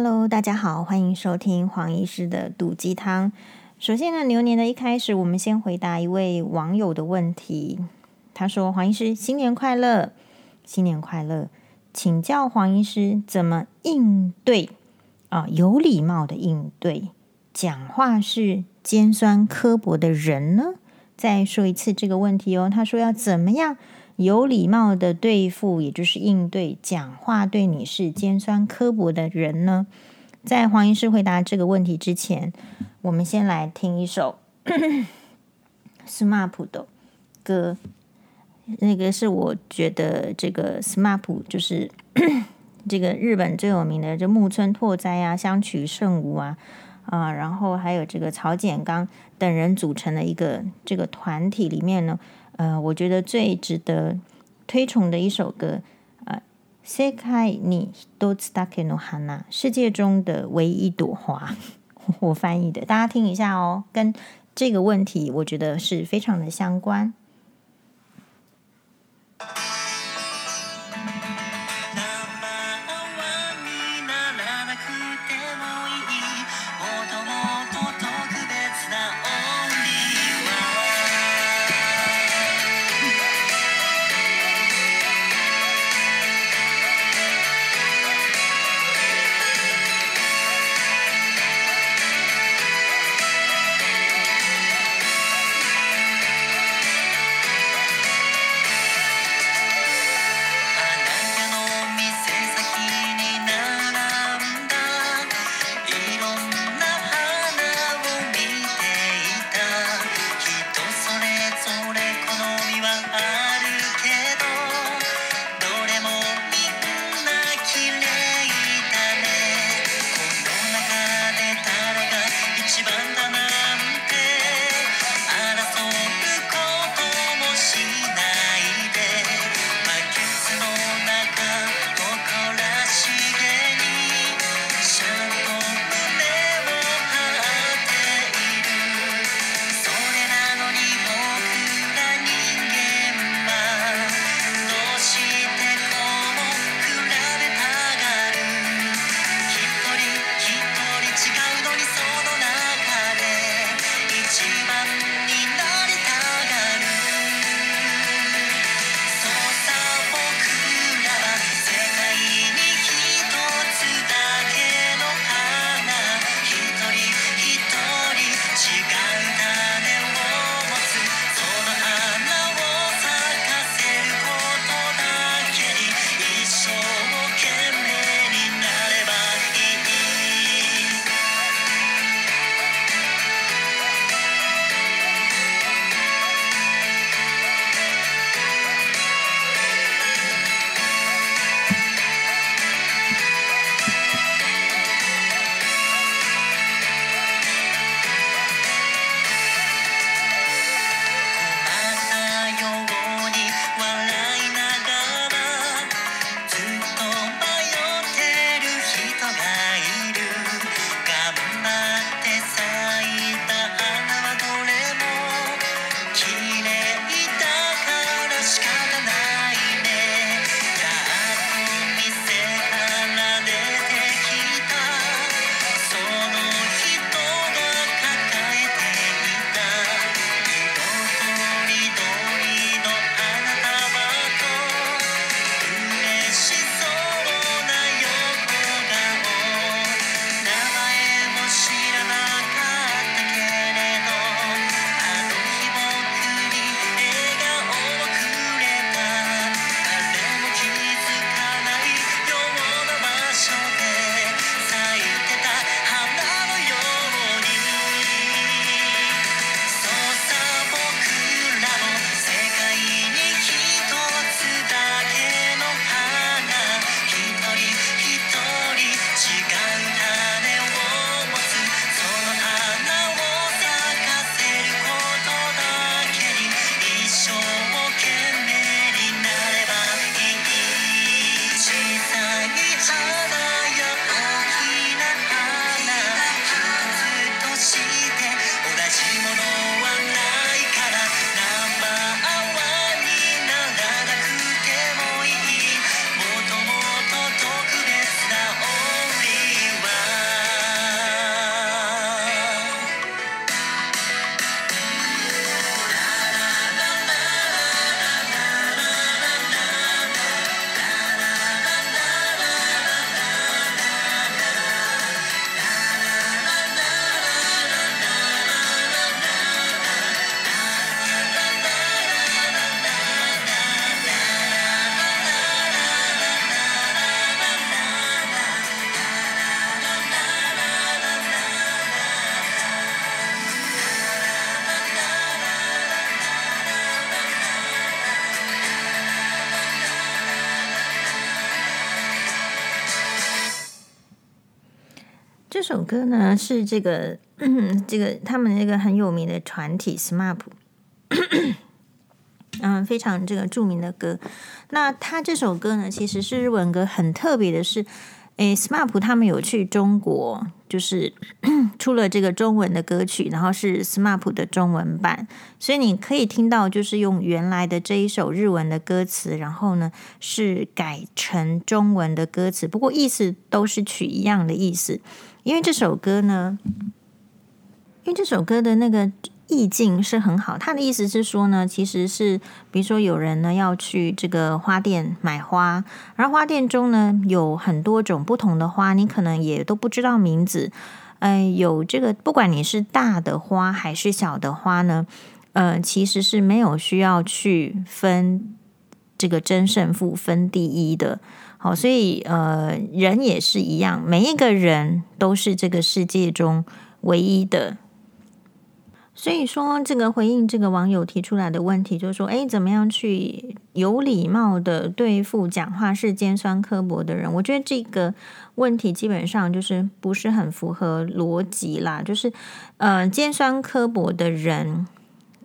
Hello，大家好，欢迎收听黄医师的毒鸡汤。首先呢，牛年的一开始，我们先回答一位网友的问题。他说：“黄医师，新年快乐，新年快乐，请教黄医师怎么应对啊？有礼貌的应对，讲话是尖酸刻薄的人呢？再说一次这个问题哦。他说要怎么样？”有礼貌的对付，也就是应对讲话对你是尖酸刻薄的人呢？在黄医师回答这个问题之前，我们先来听一首 SMAP 的歌。那个是我觉得这个 SMAP 就是 这个日本最有名的，这木村拓哉啊、香取慎吾啊啊，然后还有这个草剪刚等人组成的一个这个团体里面呢。呃，我觉得最值得推崇的一首歌，呃，世界に一つだけの花，世界中的唯一一朵花，我翻译的，大家听一下哦，跟这个问题我觉得是非常的相关。 首歌呢是这个 这个他们那个很有名的团体 SMAP，嗯，非常这个著名的歌。那他这首歌呢，其实是日文歌，很特别的是。诶，SMAP 他们有去中国，就是 出了这个中文的歌曲，然后是 SMAP 的中文版，所以你可以听到，就是用原来的这一首日文的歌词，然后呢是改成中文的歌词，不过意思都是取一样的意思，因为这首歌呢，因为这首歌的那个。意境是很好，他的意思是说呢，其实是比如说有人呢要去这个花店买花，而花店中呢有很多种不同的花，你可能也都不知道名字。呃，有这个不管你是大的花还是小的花呢，呃，其实是没有需要去分这个争胜负、分第一的。好，所以呃，人也是一样，每一个人都是这个世界中唯一的。所以说，这个回应这个网友提出来的问题，就是说，哎，怎么样去有礼貌的对付讲话是尖酸刻薄的人？我觉得这个问题基本上就是不是很符合逻辑啦。就是，呃，尖酸刻薄的人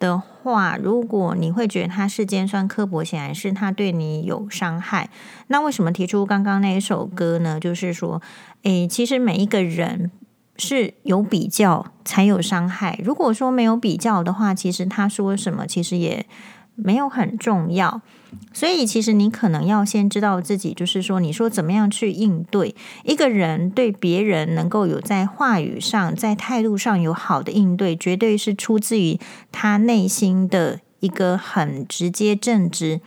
的话，如果你会觉得他是尖酸刻薄，显然是他对你有伤害。那为什么提出刚刚那一首歌呢？就是说，诶，其实每一个人。是有比较才有伤害。如果说没有比较的话，其实他说什么其实也没有很重要。所以，其实你可能要先知道自己，就是说，你说怎么样去应对一个人对别人能够有在话语上、在态度上有好的应对，绝对是出自于他内心的一个很直接正直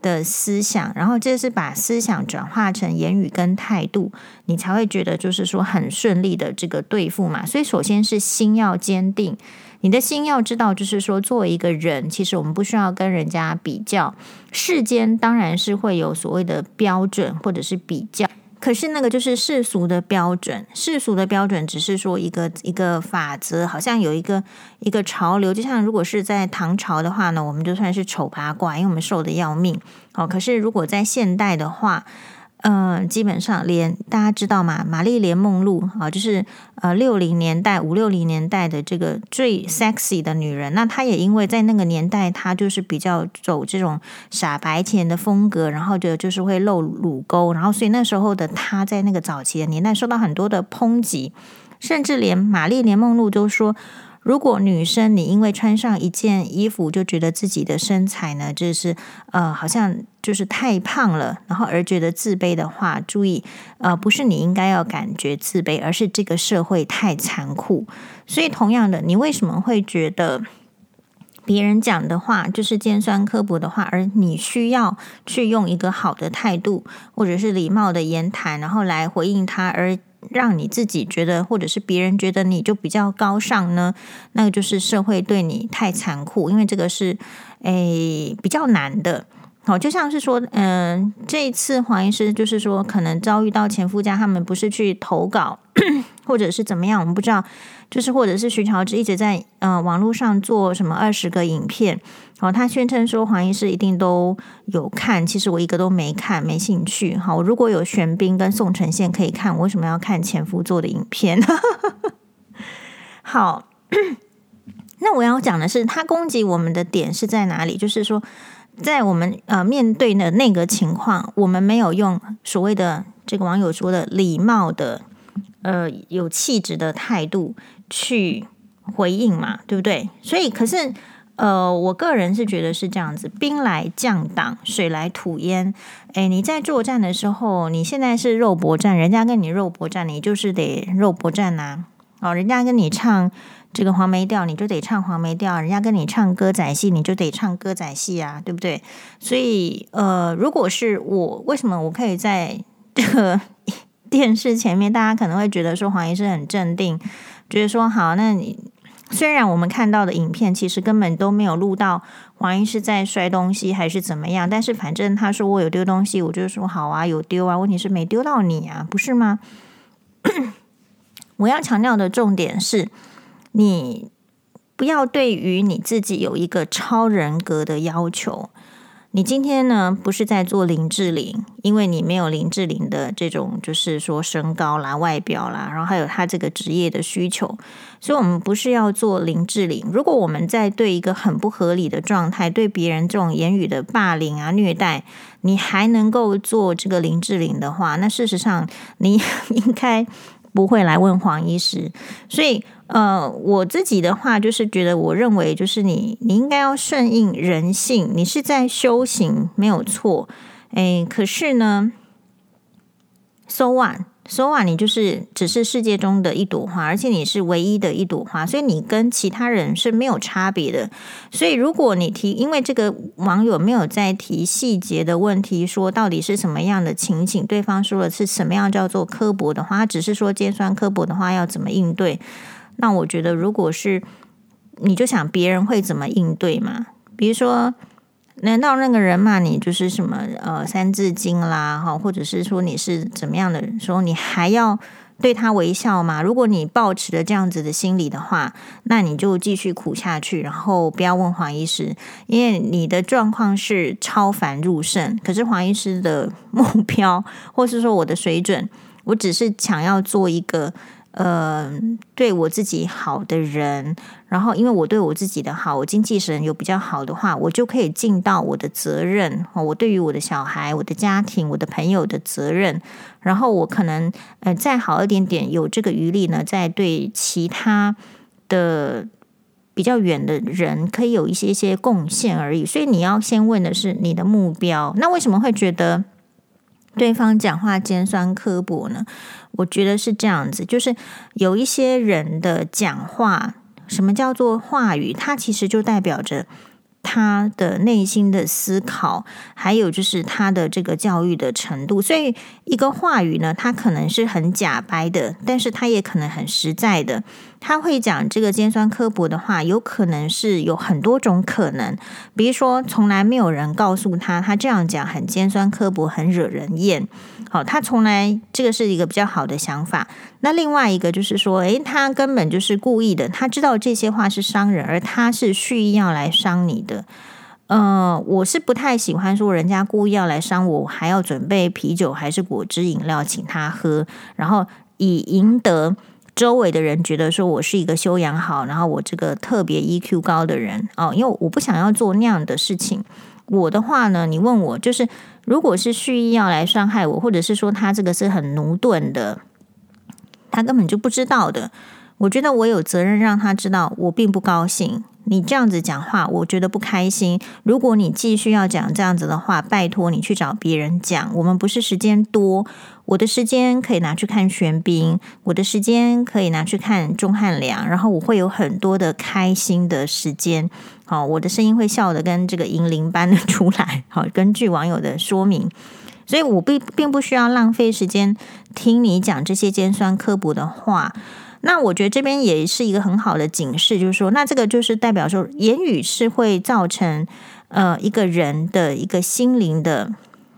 的思想，然后这是把思想转化成言语跟态度，你才会觉得就是说很顺利的这个对付嘛。所以首先是心要坚定，你的心要知道，就是说作为一个人，其实我们不需要跟人家比较，世间当然是会有所谓的标准或者是比较。可是那个就是世俗的标准，世俗的标准只是说一个一个法则，好像有一个一个潮流。就像如果是在唐朝的话呢，我们就算是丑八怪，因为我们瘦得要命。好，可是如果在现代的话，嗯，基本上连大家知道吗？玛丽莲梦露啊，就是呃六零年代五六零年代的这个最 sexy 的女人。那她也因为在那个年代，她就是比较走这种傻白甜的风格，然后就就是会露乳沟，然后所以那时候的她在那个早期的年代受到很多的抨击，甚至连玛丽莲梦露都说。如果女生你因为穿上一件衣服就觉得自己的身材呢，就是呃好像就是太胖了，然后而觉得自卑的话，注意呃不是你应该要感觉自卑，而是这个社会太残酷。所以同样的，你为什么会觉得别人讲的话就是尖酸刻薄的话，而你需要去用一个好的态度或者是礼貌的言谈，然后来回应他而？让你自己觉得，或者是别人觉得你就比较高尚呢？那个就是社会对你太残酷，因为这个是诶比较难的。好，就像是说，嗯，这一次黄医师就是说，可能遭遇到前夫家，他们不是去投稿，或者是怎么样，我们不知道。就是或者是徐乔治一直在呃网络上做什么二十个影片，好，他宣称说黄医师一定都有看，其实我一个都没看，没兴趣。好，如果有玄彬跟宋承宪可以看，我为什么要看前夫做的影片？好，那我要讲的是，他攻击我们的点是在哪里？就是说，在我们呃面对的那个情况，我们没有用所谓的这个网友说的礼貌的呃有气质的态度。去回应嘛，对不对？所以，可是，呃，我个人是觉得是这样子：兵来将挡，水来土掩。诶，你在作战的时候，你现在是肉搏战，人家跟你肉搏战，你就是得肉搏战呐、啊。哦，人家跟你唱这个黄梅调，你就得唱黄梅调；人家跟你唱歌仔戏，你就得唱歌仔戏啊，对不对？所以，呃，如果是我，为什么我可以在这个 电视前面，大家可能会觉得说黄医师很镇定。觉得说好，那你虽然我们看到的影片其实根本都没有录到黄医师在摔东西还是怎么样，但是反正他说我有丢东西，我就说好啊，有丢啊，问题是没丢到你啊，不是吗？我要强调的重点是，你不要对于你自己有一个超人格的要求。你今天呢，不是在做林志玲，因为你没有林志玲的这种，就是说身高啦、外表啦，然后还有他这个职业的需求，所以我们不是要做林志玲。如果我们在对一个很不合理的状态，对别人这种言语的霸凌啊、虐待，你还能够做这个林志玲的话，那事实上你应该不会来问黄医师。所以。呃，我自己的话就是觉得，我认为就是你，你应该要顺应人性，你是在修行，没有错。诶，可是呢，so one what，so what，你就是只是世界中的一朵花，而且你是唯一的一朵花，所以你跟其他人是没有差别的。所以如果你提，因为这个网友没有在提细节的问题，说到底是什么样的情景，对方说的是什么样叫做刻薄的话，只是说尖酸刻薄的话要怎么应对。那我觉得，如果是你就想别人会怎么应对嘛？比如说，难道那个人骂你就是什么呃三字经啦哈，或者是说你是怎么样的时候，你还要对他微笑吗？如果你抱持着这样子的心理的话，那你就继续苦下去，然后不要问黄医师，因为你的状况是超凡入圣，可是黄医师的目标，或是说我的水准，我只是想要做一个。呃，对我自己好的人，然后因为我对我自己的好，我精气神有比较好的话，我就可以尽到我的责任。我对于我的小孩、我的家庭、我的朋友的责任，然后我可能呃再好一点点，有这个余力呢，再对其他的比较远的人，可以有一些些贡献而已。所以你要先问的是你的目标。那为什么会觉得？对方讲话尖酸刻薄呢？我觉得是这样子，就是有一些人的讲话，什么叫做话语？它其实就代表着。他的内心的思考，还有就是他的这个教育的程度，所以一个话语呢，他可能是很假掰的，但是他也可能很实在的。他会讲这个尖酸刻薄的话，有可能是有很多种可能，比如说从来没有人告诉他，他这样讲很尖酸刻薄，很惹人厌。好，他从来这个是一个比较好的想法。那另外一个就是说，诶，他根本就是故意的，他知道这些话是伤人，而他是蓄意要来伤你的。呃，我是不太喜欢说人家故意要来伤我，还要准备啤酒还是果汁饮料请他喝，然后以赢得周围的人觉得说我是一个修养好，然后我这个特别 EQ 高的人哦，因为我不想要做那样的事情。我的话呢，你问我就是。如果是蓄意要来伤害我，或者是说他这个是很奴钝的，他根本就不知道的。我觉得我有责任让他知道，我并不高兴。你这样子讲话，我觉得不开心。如果你继续要讲这样子的话，拜托你去找别人讲。我们不是时间多，我的时间可以拿去看玄彬，我的时间可以拿去看钟汉良，然后我会有很多的开心的时间。好，我的声音会笑得跟这个银铃般的 出来。好，根据网友的说明，所以我并并不需要浪费时间听你讲这些尖酸刻薄的话。那我觉得这边也是一个很好的警示，就是说，那这个就是代表说，言语是会造成呃一个人的一个心灵的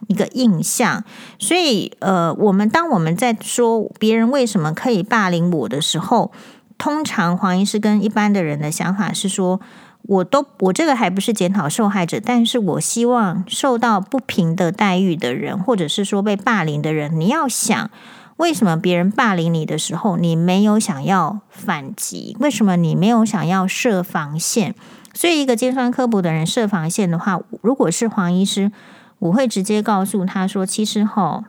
一个印象。所以呃，我们当我们在说别人为什么可以霸凌我的时候，通常黄医师跟一般的人的想法是说。我都我这个还不是检讨受害者，但是我希望受到不平的待遇的人，或者是说被霸凌的人，你要想，为什么别人霸凌你的时候，你没有想要反击？为什么你没有想要设防线？所以，一个尖酸刻薄的人设防线的话，如果是黄医师，我会直接告诉他说：“其实吼，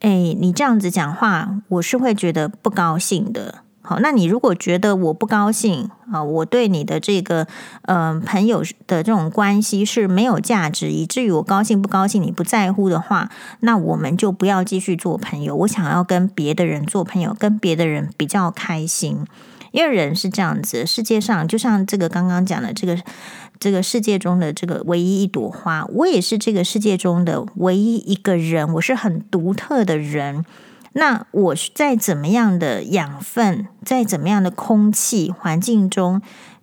哎，你这样子讲话，我是会觉得不高兴的。”好，那你如果觉得我不高兴啊，我对你的这个嗯、朋友的这种关系是没有价值，以至于我高兴不高兴你不在乎的话，那我们就不要继续做朋友。我想要跟别的人做朋友，跟别的人比较开心，因为人是这样子，世界上就像这个刚刚讲的这个这个世界中的这个唯一一朵花，我也是这个世界中的唯一一个人，我是很独特的人。那我在怎么样的养分，在怎么样的空气环境中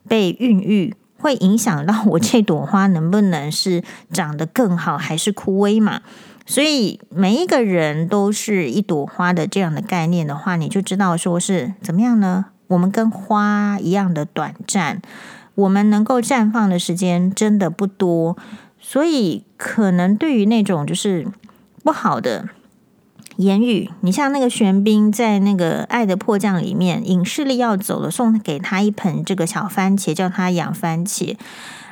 被孕育，会影响到我这朵花能不能是长得更好，还是枯萎嘛？所以每一个人都是一朵花的这样的概念的话，你就知道说是怎么样呢？我们跟花一样的短暂，我们能够绽放的时间真的不多。所以可能对于那种就是不好的言语，你像那个玄彬在那个《爱的迫降》里面，隐士力要走了，送给他一盆这个小番茄，叫他养番茄。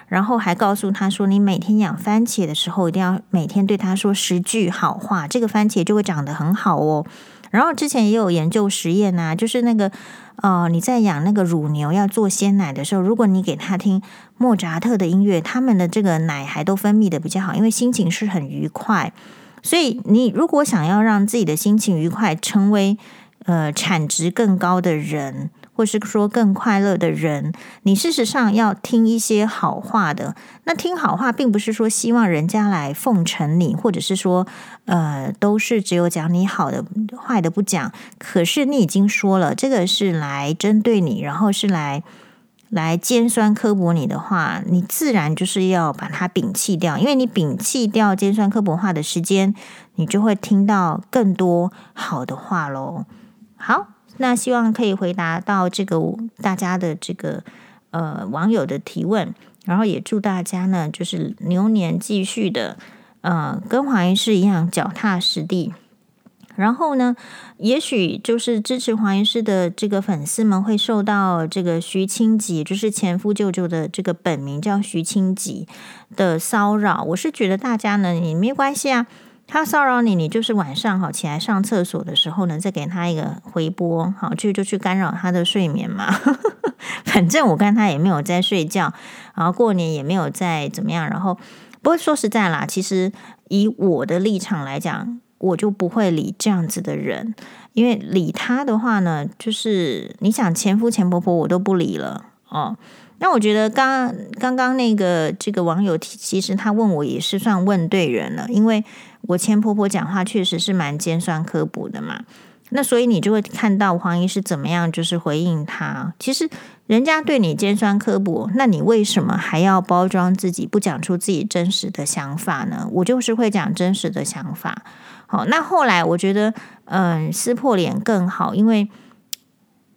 然后还告诉他说：“你每天养番茄的时候，一定要每天对他说十句好话，这个番茄就会长得很好哦。”然后之前也有研究实验啊，就是那个呃，你在养那个乳牛要做鲜奶的时候，如果你给他听莫扎特的音乐，他们的这个奶还都分泌的比较好，因为心情是很愉快。所以你如果想要让自己的心情愉快，成为呃产值更高的人。或是说更快乐的人，你事实上要听一些好话的。那听好话，并不是说希望人家来奉承你，或者是说，呃，都是只有讲你好的，坏的不讲。可是你已经说了，这个是来针对你，然后是来来尖酸刻薄你的话，你自然就是要把它摒弃掉。因为你摒弃掉尖酸刻薄话的时间，你就会听到更多好的话喽。好。那希望可以回答到这个大家的这个呃网友的提问，然后也祝大家呢就是牛年继续的呃跟黄医师一样脚踏实地。然后呢，也许就是支持黄医师的这个粉丝们会受到这个徐清吉，就是前夫舅舅的这个本名叫徐清吉的骚扰。我是觉得大家呢也没关系啊。他骚扰你，你就是晚上好起来上厕所的时候呢，再给他一个回拨，好去就去干扰他的睡眠嘛。反正我看他也没有在睡觉，然后过年也没有在怎么样。然后不过说实在啦，其实以我的立场来讲，我就不会理这样子的人，因为理他的话呢，就是你想前夫前婆婆我都不理了哦。那我觉得刚刚刚那个这个网友其实他问我也是算问对人了，因为。我前婆婆讲话确实是蛮尖酸刻薄的嘛，那所以你就会看到黄医师怎么样，就是回应他。其实人家对你尖酸刻薄，那你为什么还要包装自己，不讲出自己真实的想法呢？我就是会讲真实的想法。好，那后来我觉得，嗯，撕破脸更好，因为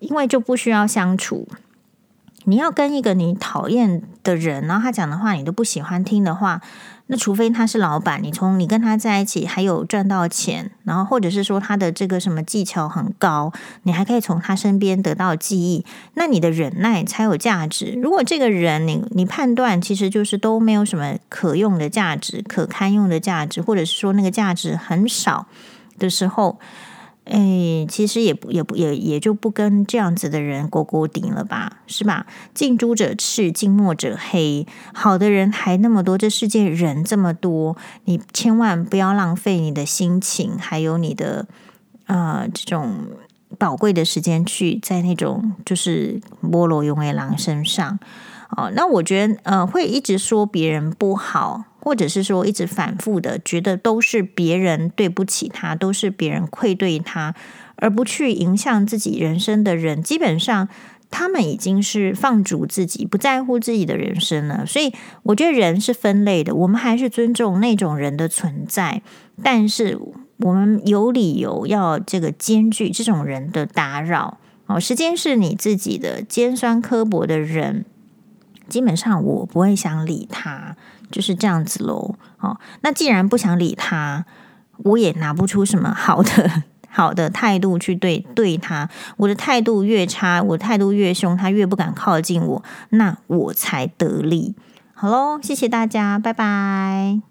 因为就不需要相处。你要跟一个你讨厌的人，然后他讲的话你都不喜欢听的话。那除非他是老板，你从你跟他在一起还有赚到钱，然后或者是说他的这个什么技巧很高，你还可以从他身边得到记忆，那你的忍耐才有价值。如果这个人你你判断其实就是都没有什么可用的价值、可堪用的价值，或者是说那个价值很少的时候。哎，其实也不也不也也就不跟这样子的人勾勾顶了吧，是吧？近朱者赤，近墨者黑。好的人还那么多，这世界人这么多，你千万不要浪费你的心情，还有你的呃这种宝贵的时间去在那种就是菠萝永为狼身上。哦，那我觉得呃会一直说别人不好。或者是说一直反复的觉得都是别人对不起他，都是别人愧对他，而不去影响自己人生的人，基本上他们已经是放逐自己，不在乎自己的人生了。所以我觉得人是分类的，我们还是尊重那种人的存在，但是我们有理由要这个兼具这种人的打扰。哦，时间是你自己的，尖酸刻薄的人，基本上我不会想理他。就是这样子喽，哦，那既然不想理他，我也拿不出什么好的 好的态度去对对他。我的态度越差，我的态度越凶，他越不敢靠近我，那我才得利。好喽，谢谢大家，拜拜。